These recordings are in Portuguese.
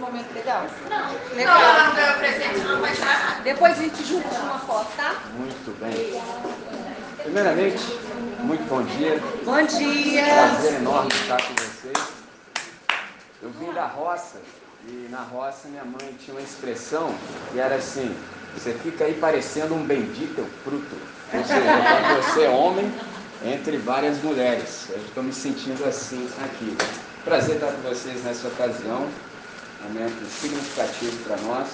momento legal? Não. Legal. Não, não presente, não. Depois a gente junta uma foto, tá? Muito bem. Primeiramente, muito bom dia. Bom dia! Prazer enorme estar com vocês. Eu vim da roça e na roça minha mãe tinha uma expressão que era assim: você fica aí parecendo um bendito fruto. Ou seja, quando você é homem, entre várias mulheres. Eu estou me sentindo assim aqui. Prazer estar com vocês nessa ocasião. Momento significativo para nós,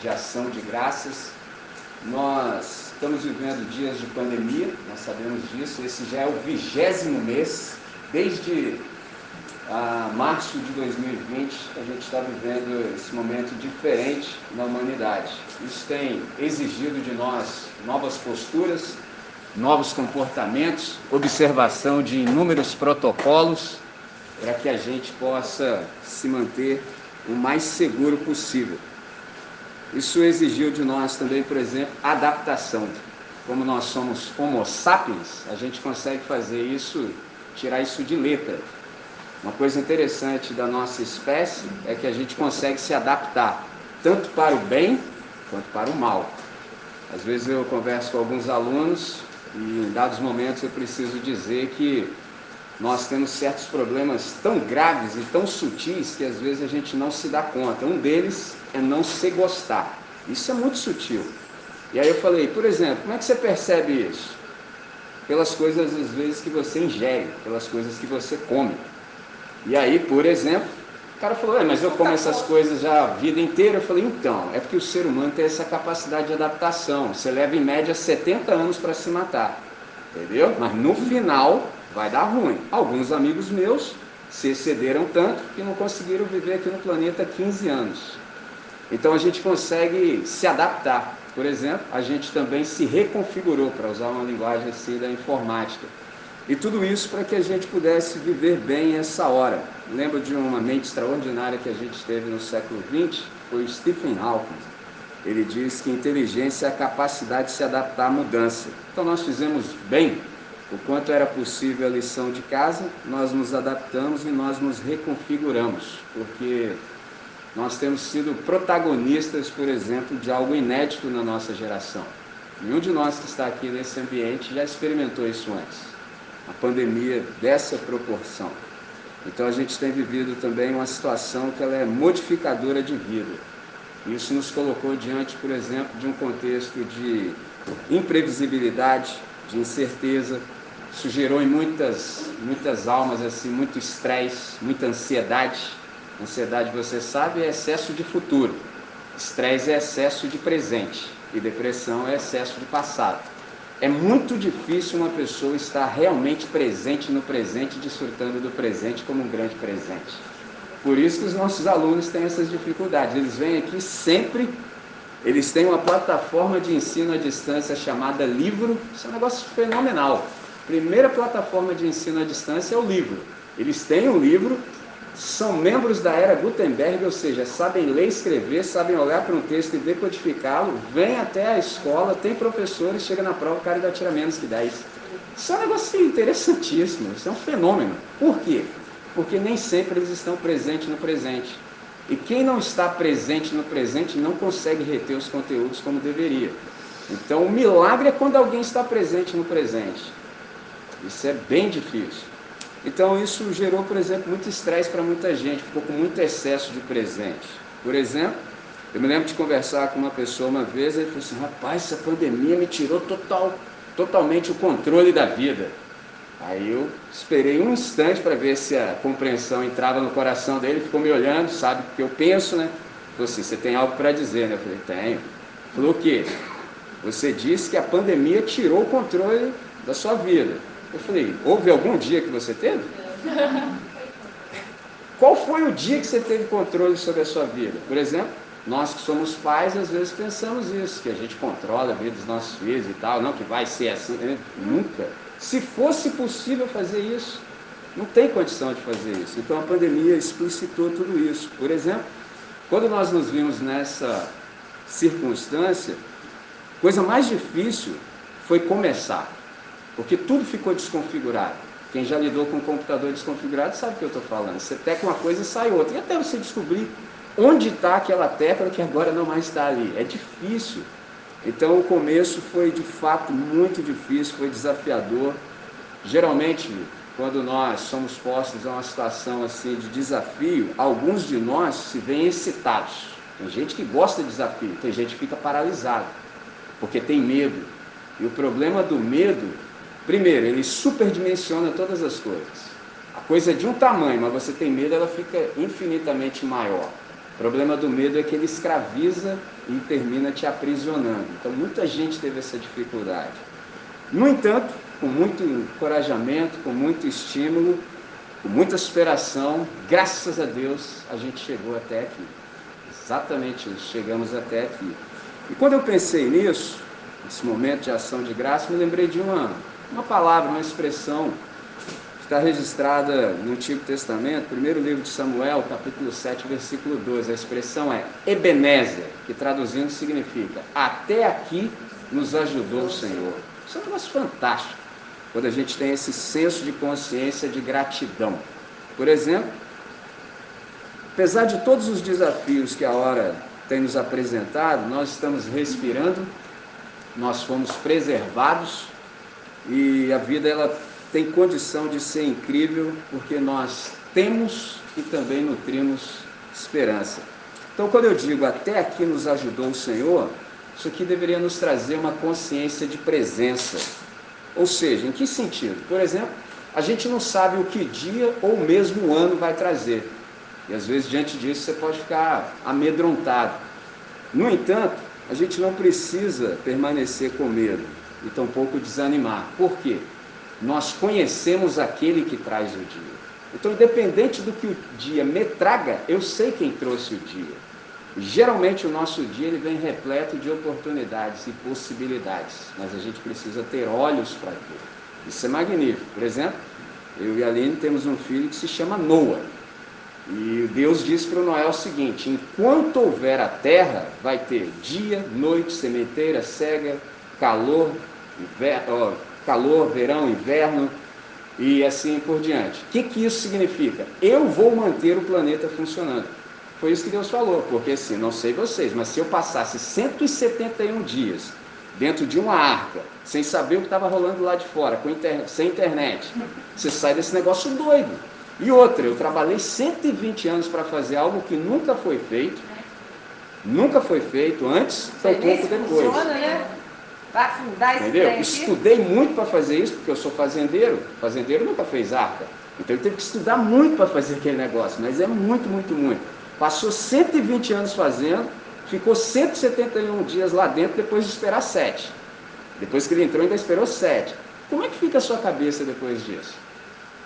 de ação de graças. Nós estamos vivendo dias de pandemia, nós sabemos disso. Esse já é o vigésimo mês, desde ah, março de 2020, a gente está vivendo esse momento diferente na humanidade. Isso tem exigido de nós novas posturas, novos comportamentos, observação de inúmeros protocolos para que a gente possa se manter o mais seguro possível. Isso exigiu de nós também, por exemplo, adaptação. Como nós somos homo sapiens, a gente consegue fazer isso, tirar isso de letra. Uma coisa interessante da nossa espécie é que a gente consegue se adaptar, tanto para o bem quanto para o mal. Às vezes eu converso com alguns alunos e em dados momentos eu preciso dizer que nós temos certos problemas tão graves e tão sutis que às vezes a gente não se dá conta. Um deles é não se gostar. Isso é muito sutil. E aí eu falei, por exemplo, como é que você percebe isso? Pelas coisas às vezes que você ingere, pelas coisas que você come. E aí, por exemplo, o cara falou, mas eu como essas coisas já a vida inteira. Eu falei, então, é porque o ser humano tem essa capacidade de adaptação. Você leva em média 70 anos para se matar. Entendeu? Mas no final vai dar ruim. Alguns amigos meus se excederam tanto que não conseguiram viver aqui no planeta 15 anos. Então a gente consegue se adaptar. Por exemplo, a gente também se reconfigurou, para usar uma linguagem assim da informática. E tudo isso para que a gente pudesse viver bem essa hora. Lembro de uma mente extraordinária que a gente teve no século XX, foi Stephen Hawking. Ele diz que inteligência é a capacidade de se adaptar à mudança. Então nós fizemos bem o quanto era possível a lição de casa, nós nos adaptamos e nós nos reconfiguramos, porque nós temos sido protagonistas, por exemplo, de algo inédito na nossa geração. Nenhum de nós que está aqui nesse ambiente já experimentou isso antes. A pandemia dessa proporção. Então a gente tem vivido também uma situação que ela é modificadora de vida. Isso nos colocou diante, por exemplo, de um contexto de imprevisibilidade, de incerteza, isso gerou em muitas, muitas almas assim, muito estresse, muita ansiedade. Ansiedade, você sabe, é excesso de futuro. Estresse é excesso de presente. E depressão é excesso de passado. É muito difícil uma pessoa estar realmente presente no presente, desfrutando do presente como um grande presente. Por isso que os nossos alunos têm essas dificuldades. Eles vêm aqui sempre, eles têm uma plataforma de ensino à distância chamada livro. Isso é um negócio fenomenal primeira plataforma de ensino à distância é o livro. Eles têm um livro, são membros da era Gutenberg, ou seja, sabem ler e escrever, sabem olhar para um texto e decodificá-lo, vêm até a escola, tem professores, chega na prova, o cara ainda tira menos que 10. Isso é um negócio interessantíssimo, isso é um fenômeno. Por quê? Porque nem sempre eles estão presentes no presente. E quem não está presente no presente não consegue reter os conteúdos como deveria. Então, o milagre é quando alguém está presente no presente. Isso é bem difícil. Então isso gerou, por exemplo, muito estresse para muita gente, ficou com muito excesso de presente. Por exemplo, eu me lembro de conversar com uma pessoa uma vez, ele falou assim, rapaz, essa pandemia me tirou total, totalmente o controle da vida. Aí eu esperei um instante para ver se a compreensão entrava no coração dele, ficou me olhando, sabe o que eu penso, né? Falou assim, você tem algo para dizer, né? Eu falei, tenho. Falou o quê? Você disse que a pandemia tirou o controle da sua vida. Eu falei, houve algum dia que você teve? Qual foi o dia que você teve controle sobre a sua vida? Por exemplo, nós que somos pais, às vezes pensamos isso, que a gente controla a vida dos nossos filhos e tal, não que vai ser assim, né? nunca. Se fosse possível fazer isso, não tem condição de fazer isso. Então a pandemia explicitou tudo isso. Por exemplo, quando nós nos vimos nessa circunstância, coisa mais difícil foi começar. Porque tudo ficou desconfigurado. Quem já lidou com um computador desconfigurado sabe o que eu estou falando. Você teca uma coisa e sai outra. E até você descobrir onde está aquela tecla que agora não mais está ali. É difícil. Então o começo foi de fato muito difícil, foi desafiador. Geralmente, quando nós somos postos a uma situação assim de desafio, alguns de nós se veem excitados. Tem gente que gosta de desafio, tem gente que fica paralisado, porque tem medo. E o problema do medo, primeiro, ele superdimensiona todas as coisas. A coisa é de um tamanho, mas você tem medo, ela fica infinitamente maior. O problema do medo é que ele escraviza e termina te aprisionando. Então, muita gente teve essa dificuldade. No entanto, com muito encorajamento, com muito estímulo, com muita superação, graças a Deus, a gente chegou até aqui. Exatamente chegamos até aqui. E quando eu pensei nisso, nesse momento de ação de graça, me lembrei de uma, uma palavra, uma expressão está registrada no Antigo Testamento, primeiro livro de Samuel, capítulo 7, versículo 12. A expressão é Ebenezer, que traduzindo significa até aqui nos ajudou o Senhor. Isso é um negócio fantástico, quando a gente tem esse senso de consciência de gratidão. Por exemplo, apesar de todos os desafios que a hora tem nos apresentado, nós estamos respirando, nós fomos preservados e a vida ela tem condição de ser incrível porque nós temos e também nutrimos esperança. Então, quando eu digo até aqui nos ajudou o Senhor, isso aqui deveria nos trazer uma consciência de presença. Ou seja, em que sentido? Por exemplo, a gente não sabe o que dia ou mesmo o ano vai trazer. E às vezes, diante disso, você pode ficar amedrontado. No entanto, a gente não precisa permanecer com medo e tampouco desanimar. Por quê? nós conhecemos aquele que traz o dia. Então, independente do que o dia me traga, eu sei quem trouxe o dia. Geralmente o nosso dia ele vem repleto de oportunidades e possibilidades, mas a gente precisa ter olhos para ver. Isso é magnífico. Por exemplo, eu e a Aline temos um filho que se chama Noah. E Deus disse para Noé o seguinte: enquanto houver a terra, vai ter dia, noite, sementeira, cega, calor, inverno, calor, verão, inverno e assim por diante. O que, que isso significa? Eu vou manter o planeta funcionando. Foi isso que Deus falou, porque assim, não sei vocês, mas se eu passasse 171 dias dentro de uma arca, sem saber o que estava rolando lá de fora, internet, sem internet, você sai desse negócio doido. E outra, eu trabalhei 120 anos para fazer algo que nunca foi feito, nunca foi feito antes, tão pouco depois. Funciona, né? Vai afundar esse Entendeu? Estudei muito para fazer isso, porque eu sou fazendeiro. Fazendeiro nunca fez arca. Então ele teve que estudar muito para fazer aquele negócio, mas é muito, muito, muito. Passou 120 anos fazendo, ficou 171 dias lá dentro depois de esperar sete. Depois que ele entrou, ainda esperou sete. Como é que fica a sua cabeça depois disso?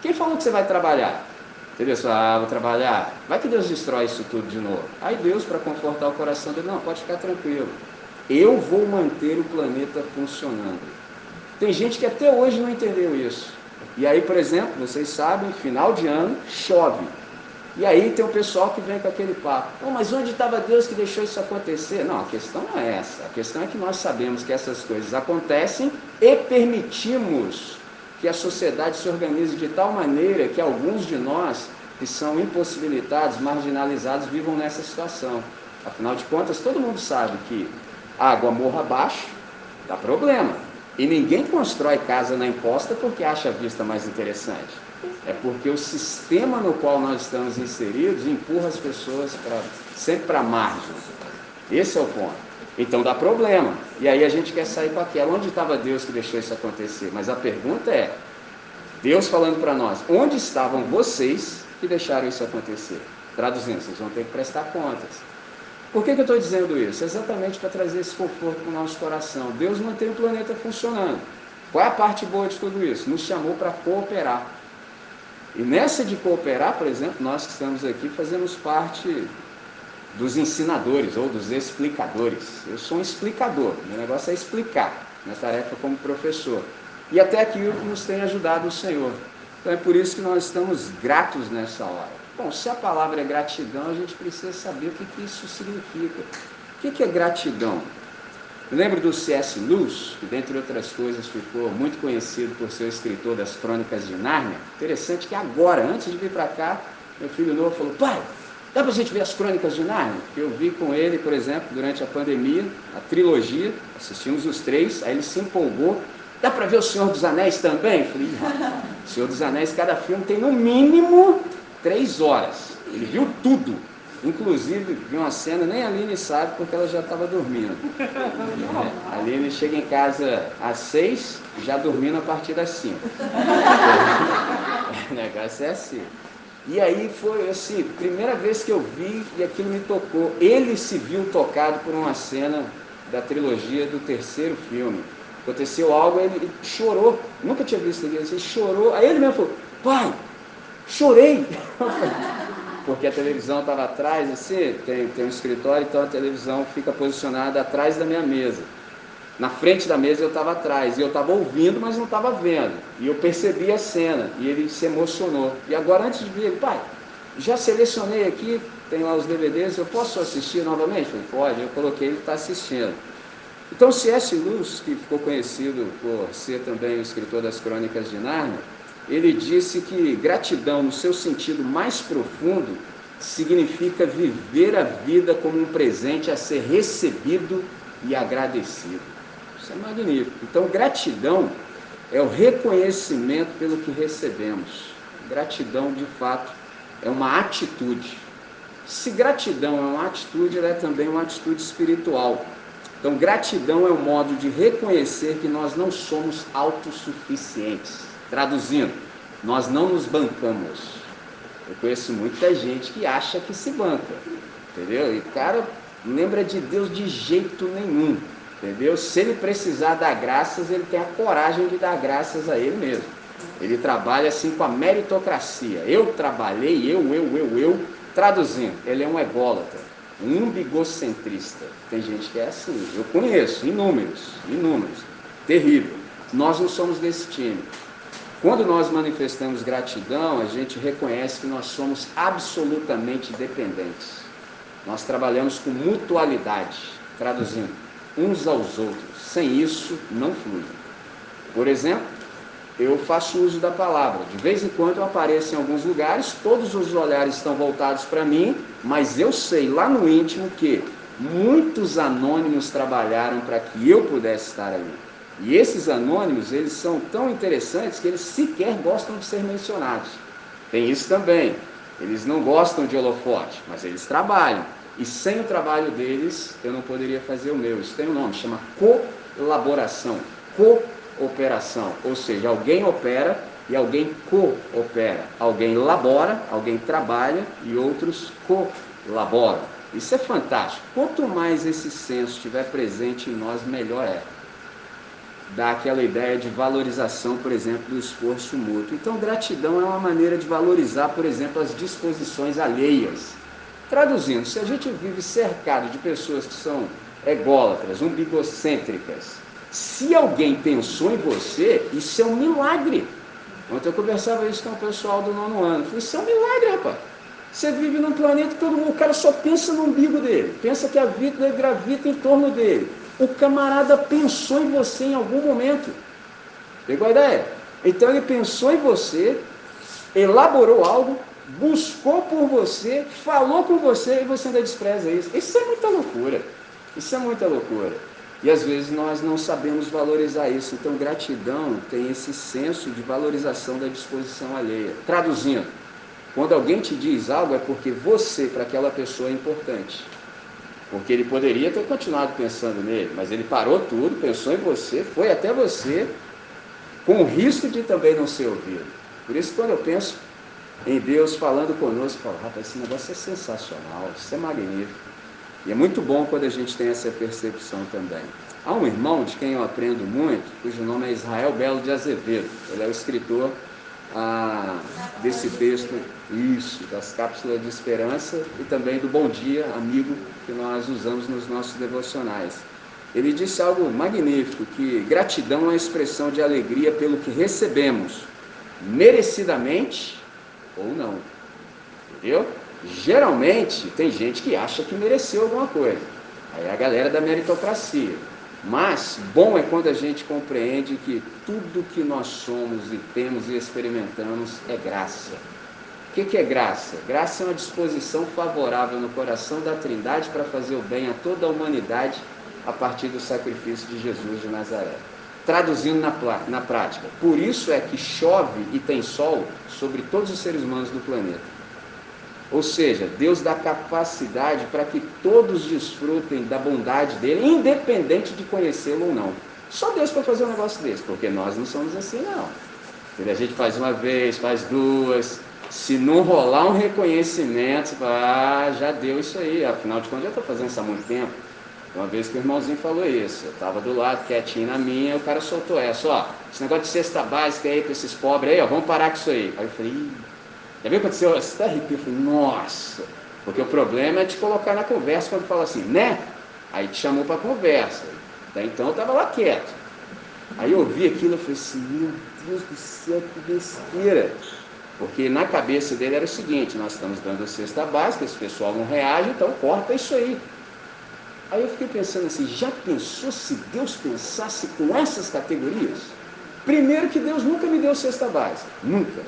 Quem falou que você vai trabalhar? Entendeu? Você ah, vou trabalhar. Vai que Deus destrói isso tudo de novo. Aí Deus, para confortar o coração dele, não, pode ficar tranquilo. Eu vou manter o planeta funcionando. Tem gente que até hoje não entendeu isso. E aí, por exemplo, vocês sabem, final de ano chove. E aí tem o pessoal que vem com aquele papo. Oh, mas onde estava Deus que deixou isso acontecer? Não, a questão não é essa. A questão é que nós sabemos que essas coisas acontecem e permitimos que a sociedade se organize de tal maneira que alguns de nós que são impossibilitados, marginalizados, vivam nessa situação. Afinal de contas, todo mundo sabe que água morra abaixo, dá problema. E ninguém constrói casa na imposta porque acha a vista mais interessante. É porque o sistema no qual nós estamos inseridos empurra as pessoas pra, sempre para a margem. Esse é o ponto. Então dá problema. E aí a gente quer sair com aquela. Onde estava Deus que deixou isso acontecer? Mas a pergunta é: Deus falando para nós, onde estavam vocês que deixaram isso acontecer? Traduzindo, vocês vão ter que prestar contas. Por que, que eu estou dizendo isso? Exatamente para trazer esse conforto para o nosso coração. Deus mantém o planeta funcionando. Qual é a parte boa de tudo isso? Nos chamou para cooperar. E nessa de cooperar, por exemplo, nós que estamos aqui fazemos parte dos ensinadores ou dos explicadores. Eu sou um explicador, meu negócio é explicar, minha tarefa como professor. E até aqui nos tem ajudado o Senhor. Então é por isso que nós estamos gratos nessa hora. Bom, se a palavra é gratidão, a gente precisa saber o que, que isso significa. O que, que é gratidão? Eu lembro do C.S. Lewis, que dentre outras coisas ficou muito conhecido por ser o escritor das Crônicas de Nárnia. Interessante que agora, antes de vir para cá, meu filho novo falou, pai, Dá para a gente ver as crônicas de Nárnia? Eu vi com ele, por exemplo, durante a pandemia, a trilogia, assistimos os três, aí ele se empolgou. Dá para ver o Senhor dos Anéis também? Eu falei, Senhor dos Anéis, cada filme tem no mínimo três horas. Ele viu tudo. Inclusive, viu uma cena, nem a Aline sabe porque ela já estava dormindo. É, a Aline chega em casa às seis, já dormindo a partir das cinco. o negócio é assim. E aí foi assim, primeira vez que eu vi e aquilo me tocou. Ele se viu tocado por uma cena da trilogia do terceiro filme. Aconteceu algo, ele chorou. Nunca tinha visto ele, ele chorou. Aí ele mesmo falou, pai, chorei. Porque a televisão estava atrás, assim, tem, tem um escritório, então a televisão fica posicionada atrás da minha mesa. Na frente da mesa eu estava atrás, e eu estava ouvindo, mas não estava vendo. E eu percebi a cena, e ele se emocionou. E agora, antes de vir, ele, pai, já selecionei aqui, tem lá os DVDs, eu posso assistir novamente? Falei, pode, eu coloquei, ele está assistindo. Então, C.S. Lewis, que ficou conhecido por ser também o escritor das Crônicas de Nárnia, ele disse que gratidão, no seu sentido mais profundo, significa viver a vida como um presente a ser recebido e agradecido. Isso é magnífico. Então, gratidão é o reconhecimento pelo que recebemos. Gratidão, de fato, é uma atitude. Se gratidão é uma atitude, ela é também uma atitude espiritual. Então, gratidão é um modo de reconhecer que nós não somos autossuficientes. Traduzindo, nós não nos bancamos. Eu conheço muita gente que acha que se banca, entendeu? E cara, não lembra de Deus de jeito nenhum. Entendeu? Se ele precisar dar graças, ele tem a coragem de dar graças a ele mesmo. Ele trabalha assim com a meritocracia. Eu trabalhei, eu, eu, eu, eu. Traduzindo, ele é um ególatra, um umbigocentrista. Tem gente que é assim. Eu conheço, inúmeros, inúmeros. Terrível. Nós não somos desse time. Quando nós manifestamos gratidão, a gente reconhece que nós somos absolutamente dependentes. Nós trabalhamos com mutualidade. Traduzindo, uns aos outros. Sem isso, não flui. Por exemplo, eu faço uso da palavra. De vez em quando eu apareço em alguns lugares, todos os olhares estão voltados para mim, mas eu sei lá no íntimo que muitos anônimos trabalharam para que eu pudesse estar ali. E esses anônimos, eles são tão interessantes que eles sequer gostam de ser mencionados. Tem isso também. Eles não gostam de holofote, mas eles trabalham. E sem o trabalho deles, eu não poderia fazer o meu. Isso tem um nome, chama colaboração, cooperação. Ou seja, alguém opera e alguém coopera. Alguém labora, alguém trabalha e outros colaboram. Isso é fantástico. Quanto mais esse senso estiver presente em nós, melhor é. Dá aquela ideia de valorização, por exemplo, do esforço mútuo. Então, gratidão é uma maneira de valorizar, por exemplo, as disposições alheias Traduzindo, se a gente vive cercado de pessoas que são ególatras, umbigocêntricas, se alguém pensou em você, isso é um milagre. Ontem eu conversava isso com o pessoal do nono ano. falei, isso é um milagre, rapaz. Você vive num planeta que todo mundo, o cara só pensa no umbigo dele, pensa que a vida gravita em torno dele. O camarada pensou em você em algum momento. Pegou a ideia? Então ele pensou em você, elaborou algo, buscou por você, falou com você e você ainda despreza isso. Isso é muita loucura. Isso é muita loucura. E às vezes nós não sabemos valorizar isso. Então, gratidão tem esse senso de valorização da disposição alheia. Traduzindo, quando alguém te diz algo é porque você, para aquela pessoa, é importante. Porque ele poderia ter continuado pensando nele, mas ele parou tudo, pensou em você, foi até você, com o risco de também não ser ouvido. Por isso, quando eu penso em Deus falando conosco, fala, rapaz, esse negócio é sensacional, isso é magnífico. E é muito bom quando a gente tem essa percepção também. Há um irmão de quem eu aprendo muito, cujo nome é Israel Belo de Azevedo. Ele é o escritor ah, desse texto, isso, das cápsulas de esperança e também do Bom Dia, amigo, que nós usamos nos nossos devocionais. Ele disse algo magnífico, que gratidão é uma expressão de alegria pelo que recebemos, merecidamente ou não. Entendeu? Geralmente tem gente que acha que mereceu alguma coisa. Aí a galera da meritocracia. Mas bom é quando a gente compreende que tudo que nós somos e temos e experimentamos é graça. que, que é graça? Graça é uma disposição favorável no coração da Trindade para fazer o bem a toda a humanidade a partir do sacrifício de Jesus de Nazaré. Traduzindo na, na prática, por isso é que chove e tem sol sobre todos os seres humanos do planeta. Ou seja, Deus dá capacidade para que todos desfrutem da bondade dele, independente de conhecê-lo ou não. Só Deus para fazer um negócio desse, porque nós não somos assim, não. A gente faz uma vez, faz duas. Se não rolar um reconhecimento, ah, já deu isso aí. Afinal de contas, eu estou fazendo isso há muito tempo. Uma vez que o irmãozinho falou isso, eu estava do lado, quietinho na minha, o cara soltou essa, ó, esse negócio de cesta básica aí para esses pobres aí, ó, vamos parar com isso aí. Aí eu falei, já viu o que aconteceu? Você está arrepio? Eu falei, nossa, porque o problema é te colocar na conversa quando fala assim, né? Aí te chamou para conversa. Daí então eu estava lá quieto. Aí eu ouvi aquilo e falei assim, meu Deus do céu, que besteira. Porque na cabeça dele era o seguinte, nós estamos dando a cesta básica, esse pessoal não reage, então corta isso aí. Aí eu fiquei pensando assim, já pensou se Deus pensasse com essas categorias? Primeiro que Deus nunca me deu cesta básica, nunca.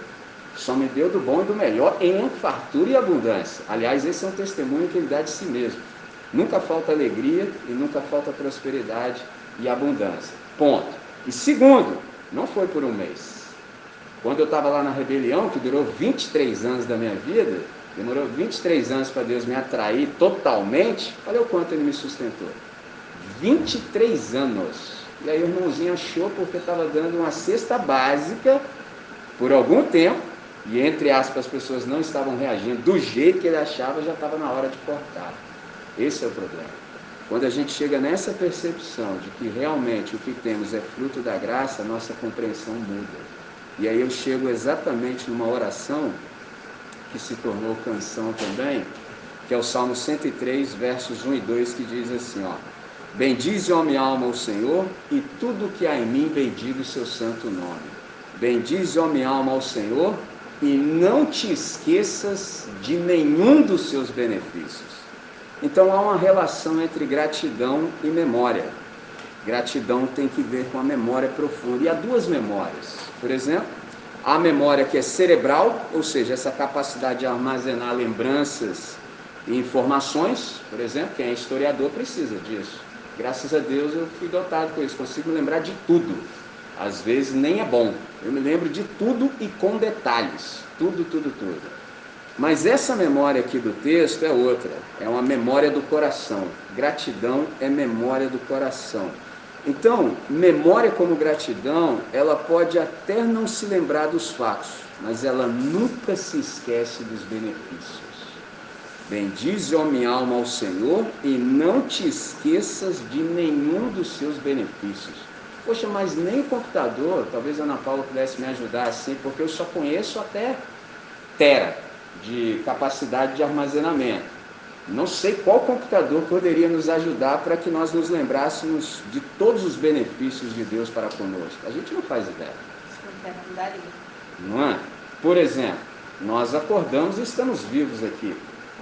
Só me deu do bom e do melhor em fartura e abundância. Aliás, esse é um testemunho que ele dá de si mesmo. Nunca falta alegria e nunca falta prosperidade e abundância. Ponto. E segundo, não foi por um mês. Quando eu estava lá na rebelião, que durou 23 anos da minha vida, Demorou 23 anos para Deus me atrair totalmente. Olha o quanto ele me sustentou. 23 anos. E aí o irmãozinho achou porque estava dando uma cesta básica por algum tempo. E entre aspas, as pessoas não estavam reagindo do jeito que ele achava, já estava na hora de cortar. Esse é o problema. Quando a gente chega nessa percepção de que realmente o que temos é fruto da graça, nossa compreensão muda. E aí eu chego exatamente numa oração que se tornou canção também, que é o Salmo 103, versos 1 e 2, que diz assim, ó: Bendize, ó minha alma, o Senhor, e tudo que há em mim bendiga o seu santo nome. Bendize, ó minha alma, ao Senhor, e não te esqueças de nenhum dos seus benefícios. Então há uma relação entre gratidão e memória. Gratidão tem que ver com a memória profunda. E há duas memórias. Por exemplo, a memória que é cerebral, ou seja, essa capacidade de armazenar lembranças e informações, por exemplo, quem é historiador precisa disso. Graças a Deus eu fui dotado com isso, consigo lembrar de tudo. Às vezes nem é bom. Eu me lembro de tudo e com detalhes. Tudo, tudo, tudo. Mas essa memória aqui do texto é outra. É uma memória do coração. Gratidão é memória do coração. Então, memória como gratidão, ela pode até não se lembrar dos fatos, mas ela nunca se esquece dos benefícios. Bendize, ó minha alma, ao Senhor e não te esqueças de nenhum dos seus benefícios. Poxa, mas nem o computador, talvez a Ana Paula pudesse me ajudar assim, porque eu só conheço até tera de capacidade de armazenamento. Não sei qual computador poderia nos ajudar para que nós nos lembrássemos de todos os benefícios de Deus para conosco. A gente não faz ideia. Não é? Por exemplo, nós acordamos e estamos vivos aqui.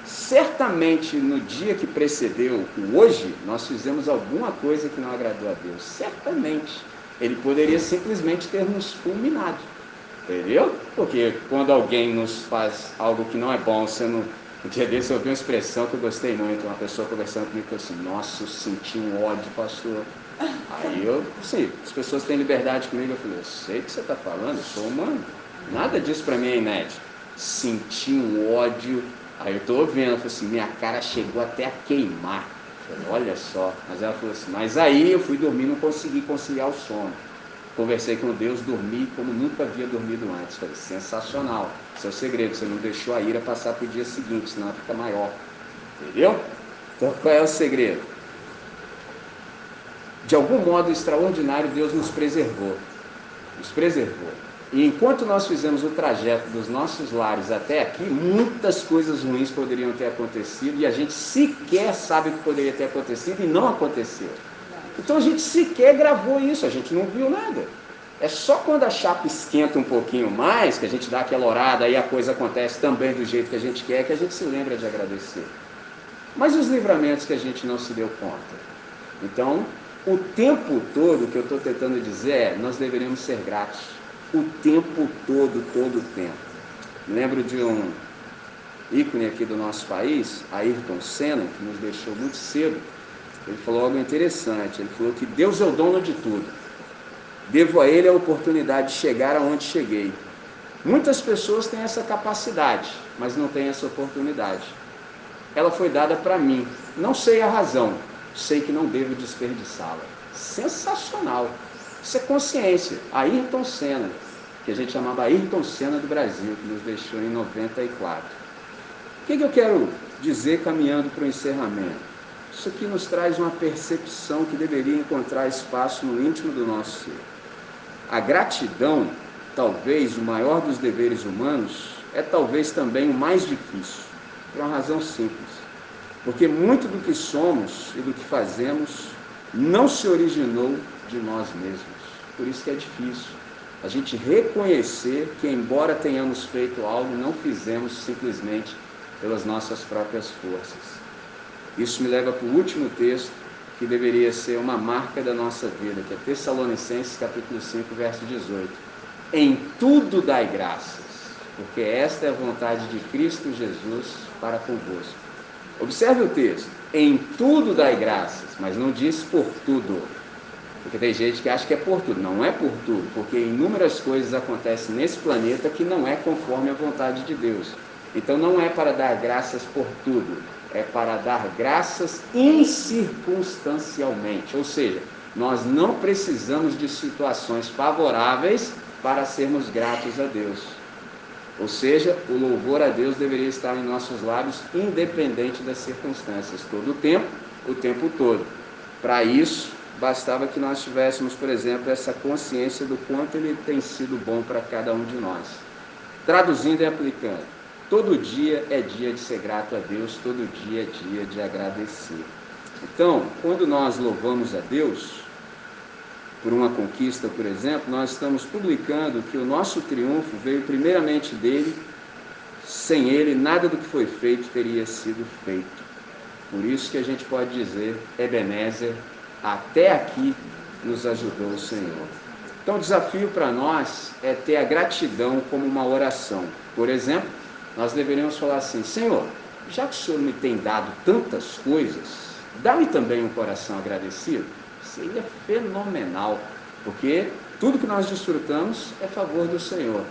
Certamente no dia que precedeu o hoje, nós fizemos alguma coisa que não agradou a Deus. Certamente. Ele poderia simplesmente ter nos fulminado. Entendeu? Porque quando alguém nos faz algo que não é bom, sendo um dia desse eu ouvi uma expressão que eu gostei muito, uma pessoa conversando comigo falou assim, nossa, eu senti um ódio, pastor. Aí eu, sim, as pessoas têm liberdade comigo, eu falei, eu sei o que você está falando, eu sou humano. Nada disso para mim é inédito. Senti um ódio, aí eu estou ouvindo, eu falei assim, minha cara chegou até a queimar. Falei, olha só, mas ela falou assim, mas aí eu fui dormir não consegui conciliar o sono. Conversei com Deus, dormi como nunca havia dormido antes. Falei, sensacional. Esse é segredo, você não deixou a ira passar para o dia seguinte, senão ela fica maior. Entendeu? Então qual é o segredo? De algum modo extraordinário, Deus nos preservou. Nos preservou. E enquanto nós fizemos o trajeto dos nossos lares até aqui, muitas coisas ruins poderiam ter acontecido e a gente sequer sabe o que poderia ter acontecido e não aconteceu. Então a gente sequer gravou isso, a gente não viu nada. É só quando a chapa esquenta um pouquinho mais, que a gente dá aquela orada e a coisa acontece também do jeito que a gente quer, que a gente se lembra de agradecer. Mas os livramentos que a gente não se deu conta. Então, o tempo todo que eu estou tentando dizer é, nós deveríamos ser gratos. O tempo todo, todo o tempo. Lembro de um ícone aqui do nosso país, Ayrton Senna, que nos deixou muito cedo. Ele falou algo interessante. Ele falou que Deus é o dono de tudo. Devo a Ele a oportunidade de chegar aonde cheguei. Muitas pessoas têm essa capacidade, mas não têm essa oportunidade. Ela foi dada para mim. Não sei a razão, sei que não devo desperdiçá-la. Sensacional. Isso é consciência. Ayrton Senna, que a gente chamava Ayrton Senna do Brasil, que nos deixou em 94. O que, que eu quero dizer caminhando para o encerramento? Isso aqui nos traz uma percepção que deveria encontrar espaço no íntimo do nosso ser. A gratidão, talvez o maior dos deveres humanos, é talvez também o mais difícil, por uma razão simples. Porque muito do que somos e do que fazemos não se originou de nós mesmos. Por isso que é difícil a gente reconhecer que, embora tenhamos feito algo, não fizemos simplesmente pelas nossas próprias forças. Isso me leva para o último texto, que deveria ser uma marca da nossa vida, que é Tessalonicenses capítulo 5, verso 18. Em tudo dai graças, porque esta é a vontade de Cristo Jesus para convosco. Observe o texto. Em tudo dai graças, mas não diz por tudo. Porque tem gente que acha que é por tudo. Não é por tudo, porque inúmeras coisas acontecem nesse planeta que não é conforme a vontade de Deus. Então não é para dar graças por tudo, é para dar graças incircunstancialmente. Ou seja, nós não precisamos de situações favoráveis para sermos gratos a Deus. Ou seja, o louvor a Deus deveria estar em nossos lábios, independente das circunstâncias, todo o tempo, o tempo todo. Para isso, bastava que nós tivéssemos, por exemplo, essa consciência do quanto Ele tem sido bom para cada um de nós. Traduzindo e aplicando, todo dia é dia de ser grato a Deus, todo dia é dia de agradecer. Então, quando nós louvamos a Deus, por uma conquista, por exemplo, nós estamos publicando que o nosso triunfo veio primeiramente dele, sem ele, nada do que foi feito teria sido feito. Por isso que a gente pode dizer, Ebenezer, até aqui nos ajudou o Senhor. Então, o desafio para nós é ter a gratidão como uma oração. Por exemplo, nós deveríamos falar assim: Senhor, já que o Senhor me tem dado tantas coisas, dá-me também um coração agradecido. Seria fenomenal, porque tudo que nós desfrutamos é favor do Senhor.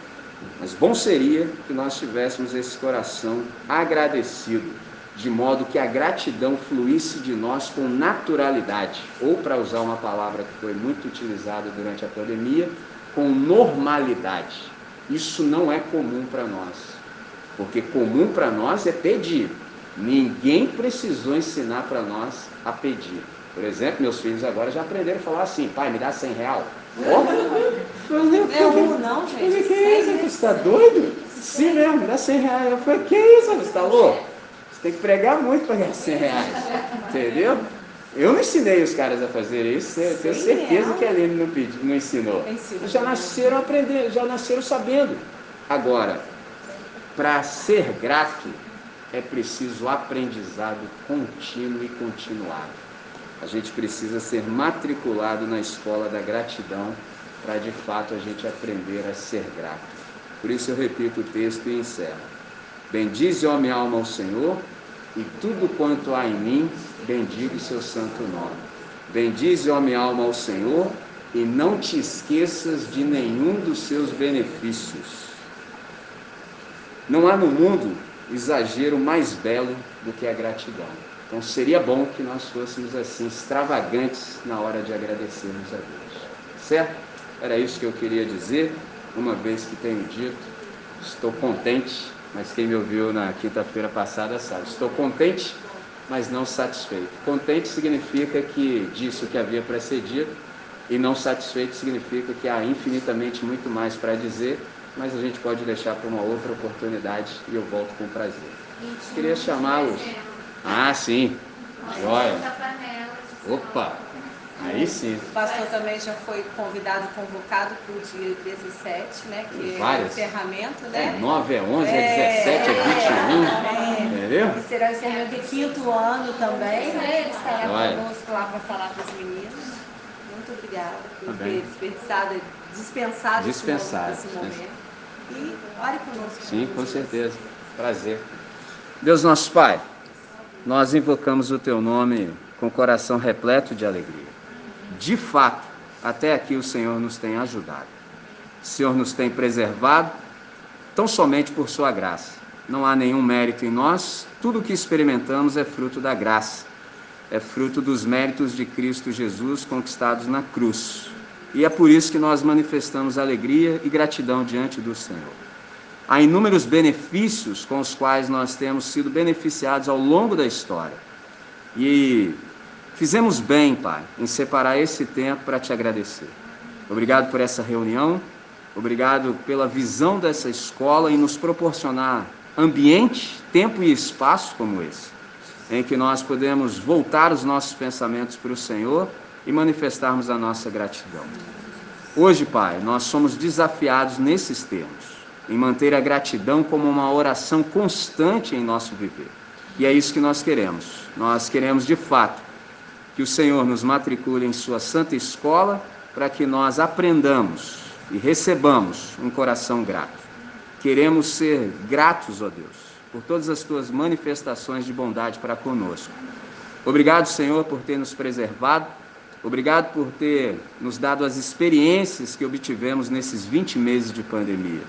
Mas bom seria que nós tivéssemos esse coração agradecido de modo que a gratidão fluísse de nós com naturalidade, ou para usar uma palavra que foi muito utilizada durante a pandemia, com normalidade. Isso não é comum para nós, porque comum para nós é pedir. Ninguém precisou ensinar para nós a pedir. Por exemplo, meus filhos agora já aprenderam a falar assim: pai, me dá 100 real. Oh, não é um, não, gente. Falei, que é isso? Você está doido? Sim mesmo, me dá 100 reais. Eu falei, que é isso? Você está louco? Tem que pregar muito para ganhar 100 reais. Entendeu? Eu não ensinei os caras a fazer isso, eu tenho certeza que a Aline não, pedi, não ensinou. Já nasceram aprendendo, já nasceram sabendo. Agora, para ser grato, é preciso aprendizado contínuo e continuado. A gente precisa ser matriculado na escola da gratidão para de fato a gente aprender a ser grato. Por isso eu repito o texto e encerro. Bendize, ó minha alma, ao Senhor, e tudo quanto há em mim, bendiga o seu santo nome. Bendize, ó minha alma, ao Senhor, e não te esqueças de nenhum dos seus benefícios. Não há no mundo exagero mais belo do que a gratidão. Então seria bom que nós fôssemos assim, extravagantes na hora de agradecermos a Deus. Certo? Era isso que eu queria dizer, uma vez que tenho dito, estou contente mas quem me ouviu na quinta-feira passada sabe. Estou contente, mas não satisfeito. Contente significa que disse o que havia precedido, e não satisfeito significa que há infinitamente muito mais para dizer, mas a gente pode deixar para uma outra oportunidade e eu volto com prazer. Queria chamá-los. Ah, sim. Joia. Opa! Aí sim. O pastor também já foi convidado, convocado para o dia 17, né? Que Várias. é o encerramento, né? É 9, é 11, é, 17, é 21. É, Entendeu? E será o encerramento de quinto ano também, né? Ele estará conosco lá para falar para os meninos. Muito obrigada por Tá ter desperdiçado, dispensado esse Dispensado, esse momento. e ore conosco. Sim, com certeza. Prazer. Deus nosso Pai, nós invocamos o Teu nome com o coração repleto de alegria. De fato, até aqui o Senhor nos tem ajudado. O Senhor nos tem preservado, tão somente por Sua graça. Não há nenhum mérito em nós, tudo o que experimentamos é fruto da graça, é fruto dos méritos de Cristo Jesus conquistados na cruz. E é por isso que nós manifestamos alegria e gratidão diante do Senhor. Há inúmeros benefícios com os quais nós temos sido beneficiados ao longo da história. E fizemos bem, Pai, em separar esse tempo para te agradecer. Obrigado por essa reunião, obrigado pela visão dessa escola e nos proporcionar ambiente, tempo e espaço como esse, em que nós podemos voltar os nossos pensamentos para o Senhor e manifestarmos a nossa gratidão. Hoje, Pai, nós somos desafiados nesses termos, em manter a gratidão como uma oração constante em nosso viver. E é isso que nós queremos. Nós queremos, de fato, que o Senhor nos matricule em Sua santa escola para que nós aprendamos e recebamos um coração grato. Queremos ser gratos, ó Deus, por todas as tuas manifestações de bondade para conosco. Obrigado, Senhor, por ter nos preservado Obrigado por ter nos dado as experiências que obtivemos nesses 20 meses de pandemia.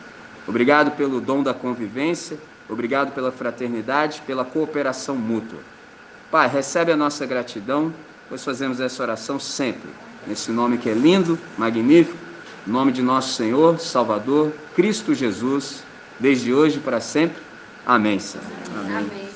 Obrigado pelo dom da convivência, obrigado pela fraternidade, pela cooperação mútua. Pai, recebe a nossa gratidão, pois fazemos essa oração sempre, nesse nome que é lindo, magnífico, nome de nosso Senhor, Salvador, Cristo Jesus, desde hoje para sempre. Amém, Senhor. Amém. Amém.